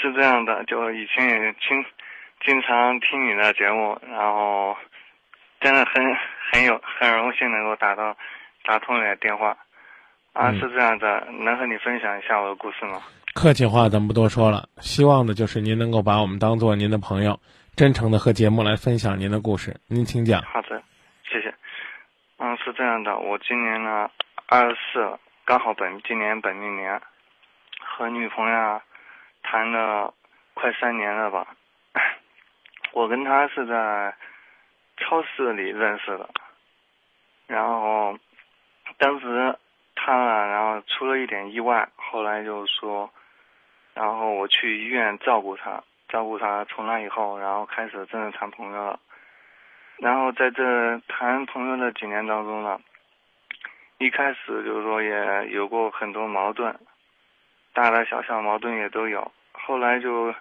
是这样的，就以前也经经常听你的节目，然后真的很很有很荣幸能够打到打通你的电话。啊，是这样的，能和你分享一下我的故事吗？客气话咱不多说了，希望的就是您能够把我们当做您的朋友，真诚的和节目来分享您的故事。您请讲。好的，谢谢。嗯，是这样的，我今年呢二十四了，刚好本今年本命年，和女朋友谈了快三年了吧。我跟她是在超市里认识的，然后当时。他了，然后出了一点意外，后来就说，然后我去医院照顾他，照顾他，从那以后，然后开始真的谈朋友了。然后在这谈朋友的几年当中呢，一开始就是说也有过很多矛盾，大大小小矛盾也都有。后来就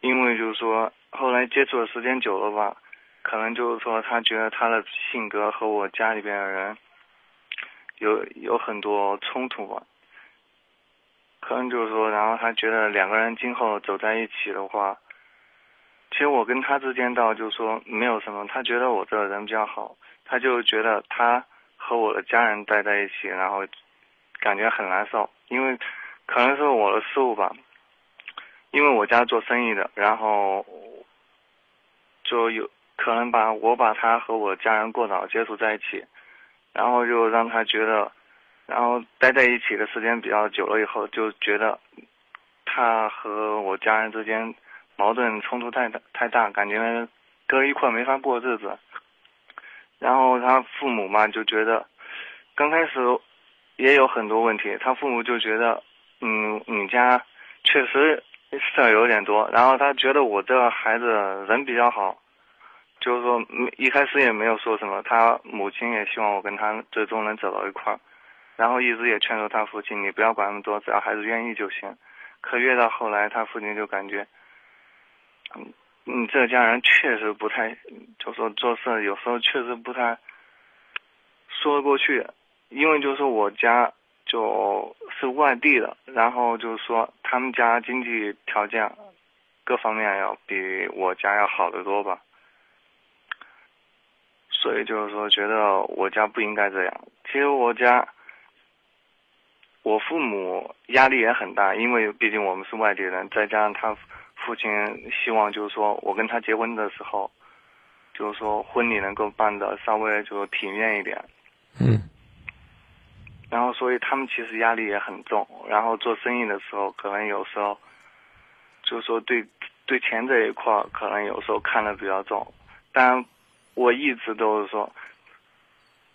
因为就是说，后来接触的时间久了吧，可能就是说他觉得他的性格和我家里边的人。有有很多冲突吧，可能就是说，然后他觉得两个人今后走在一起的话，其实我跟他之间倒就是说没有什么，他觉得我这个人比较好，他就觉得他和我的家人待在一起，然后感觉很难受，因为可能是我的失误吧，因为我家做生意的，然后就有可能把我把他和我家人过早接触在一起。然后就让他觉得，然后待在一起的时间比较久了以后，就觉得他和我家人之间矛盾冲突太大太大，感觉搁一块没法过日子。然后他父母嘛就觉得，刚开始也有很多问题，他父母就觉得，嗯，你家确实事儿有点多。然后他觉得我这个孩子人比较好。就是说，一开始也没有说什么，他母亲也希望我跟他最终能走到一块儿，然后一直也劝说他父亲，你不要管那么多，只要孩子愿意就行。可越到后来，他父亲就感觉，嗯，你这家人确实不太，就说做事有时候确实不太说得过去，因为就是我家就是外地的，然后就是说他们家经济条件各方面要比我家要好得多吧。所以就是说，觉得我家不应该这样。其实我家，我父母压力也很大，因为毕竟我们是外地人，再加上他父亲希望就是说我跟他结婚的时候，就是说婚礼能够办的稍微就体面一点。嗯。然后，所以他们其实压力也很重。然后做生意的时候，可能有时候，就是说对对钱这一块，可能有时候看的比较重，但。我一直都是说，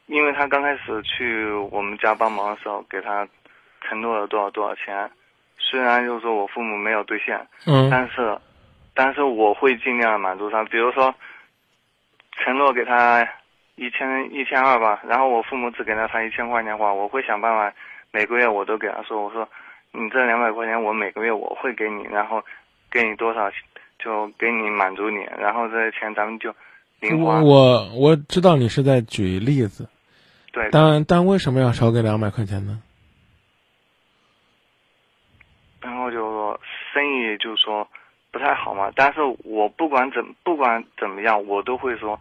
因为他刚开始去我们家帮忙的时候，给他承诺了多少多少钱，虽然就是说我父母没有兑现，嗯，但是，但是我会尽量满足他。比如说，承诺给他一千一千二吧，然后我父母只给了他一千块钱的话，我会想办法每个月我都给他说，我说你这两百块钱我每个月我会给你，然后给你多少就给你满足你，然后这些钱咱们就。我我知道你是在举例子，对，但但为什么要少给两百块钱呢？然后就说生意就说不太好嘛，但是我不管怎不管怎么样，我都会说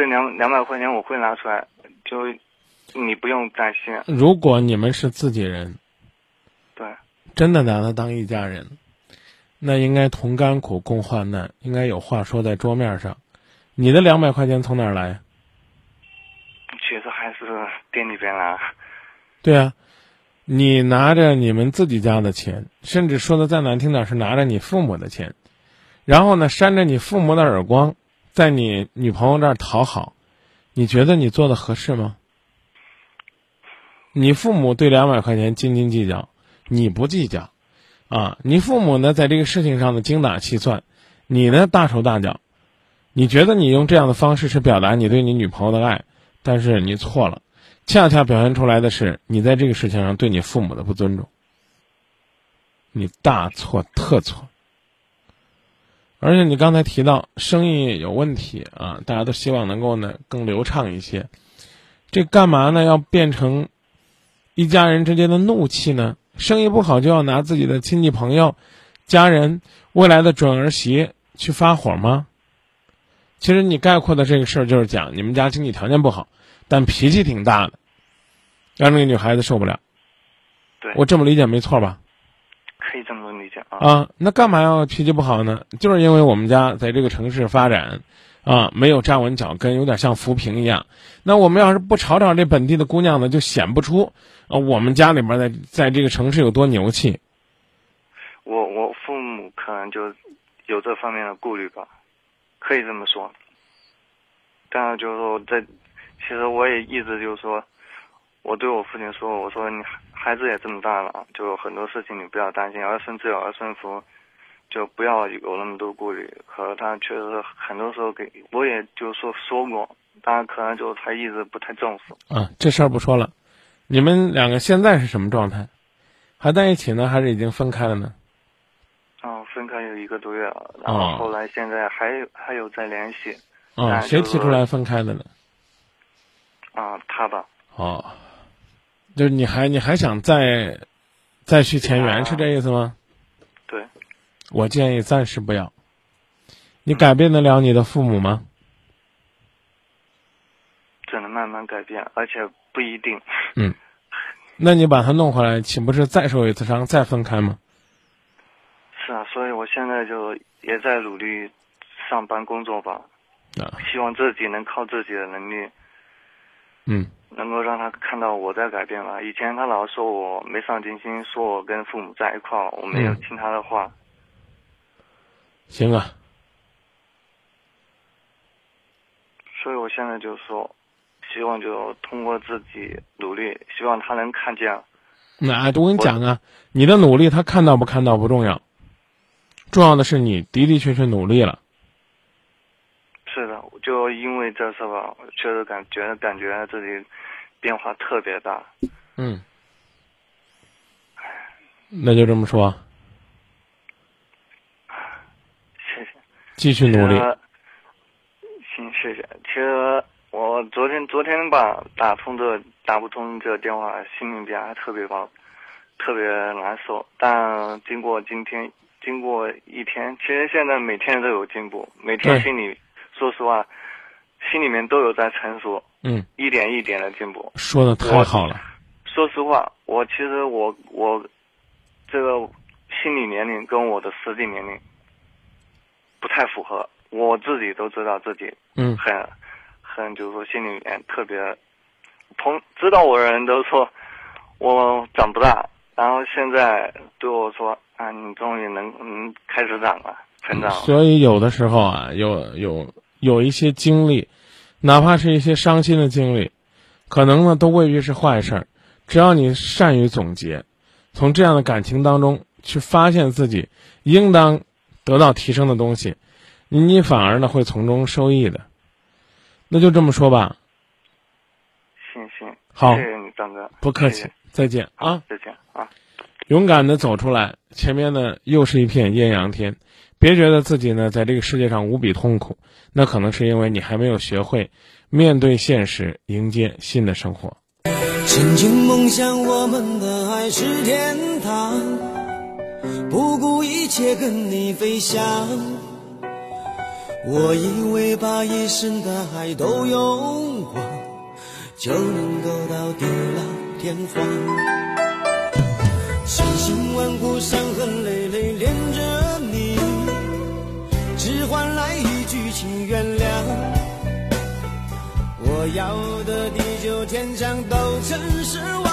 这两两百块钱我会拿出来，就你不用担心。如果你们是自己人，对，真的拿他当一家人，那应该同甘苦共患难，应该有话说在桌面上。你的两百块钱从哪儿来？其实还是店里边拿。对啊，你拿着你们自己家的钱，甚至说的再难听点是拿着你父母的钱，然后呢扇着你父母的耳光，在你女朋友这儿讨好，你觉得你做的合适吗？你父母对两百块钱斤斤计较，你不计较，啊，你父母呢在这个事情上的精打细算，你呢大手大脚。你觉得你用这样的方式是表达你对你女朋友的爱，但是你错了，恰恰表现出来的是你在这个事情上对你父母的不尊重，你大错特错。而且你刚才提到生意有问题啊，大家都希望能够呢更流畅一些，这干嘛呢？要变成一家人之间的怒气呢？生意不好就要拿自己的亲戚朋友、家人、未来的准儿媳去发火吗？其实你概括的这个事儿就是讲你们家经济条件不好，但脾气挺大的，让那个女孩子受不了。对，我这么理解没错吧？可以这么啊，那干嘛要脾气不好呢？就是因为我们家在这个城市发展，啊，没有站稳脚跟，有点像浮萍一样。那我们要是不吵吵这本地的姑娘呢，就显不出啊，我们家里边在在这个城市有多牛气。我我父母可能就有这方面的顾虑吧，可以这么说。但是就是说，在其实我也一直就是说，我对我父亲说，我说你孩子也这么大了，就很多事情你不要担心，儿孙自有儿孙福，就不要有那么多顾虑。可他确实很多时候给我也就是说说过，当然可能就他一直不太重视。啊，这事儿不说了。你们两个现在是什么状态？还在一起呢，还是已经分开了呢？哦，分开有一个多月了，然后后来现在还有还有在联系。啊，谁提出来分开的呢？啊，他吧。哦，就是你还你还想再再续前缘，是这意思吗？对。我建议暂时不要。你改变得了你的父母吗？只能慢慢改变，而且不一定。嗯。那你把他弄回来，岂不是再受一次伤，再分开吗？是啊，所以我现在就也在努力上班工作吧。啊。希望自己能靠自己的能力。嗯。能够让他看到我在改变了。以前他老说我没上进心，说我跟父母在一块儿，我没有听他的话。行啊。所以我现在就说，希望就通过自己努力，希望他能看见。那我跟你讲啊，你的努力他看到不看到不重要，重要的是你的的确确努力了。就因为这次吧，确实感觉感觉自己变化特别大。嗯。那就这么说。谢谢。继续努力。行，谢谢。其实我昨天昨天吧打通这打不通这电话，心里边还特别棒，特别难受。但经过今天，经过一天，其实现在每天都有进步，每天心里。说实话，心里面都有在成熟，嗯，一点一点的进步。说的太好了。说实话，我其实我我这个心理年龄跟我的实际年龄不太符合，我自己都知道自己，嗯，很很就是说心里面特别，同知道我的人都说我长不大，然后现在对我说啊，你终于能嗯开始长了，成长了。所以有的时候啊，有有。有一些经历，哪怕是一些伤心的经历，可能呢都未必是坏事儿。只要你善于总结，从这样的感情当中去发现自己应当得到提升的东西，你你反而呢会从中受益的。那就这么说吧。行行，好，谢谢你，张哥，不客气，再见啊，再见啊。勇敢的走出来，前面呢又是一片艳阳天。别觉得自己呢在这个世界上无比痛苦，那可能是因为你还没有学会面对现实，迎接新的生活。曾经梦想我们的爱是天堂，不顾一切跟你飞翔。我以为把一生的爱都用光，就能够到地老天荒。千辛万苦，伤痕要的地久天长都曾失望，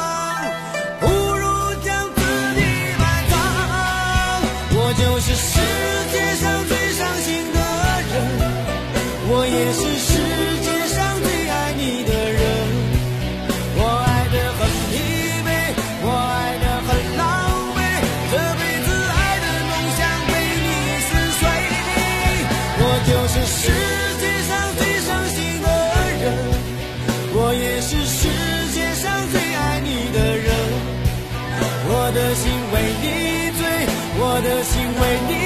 的人。我的心为你醉，我的心为你。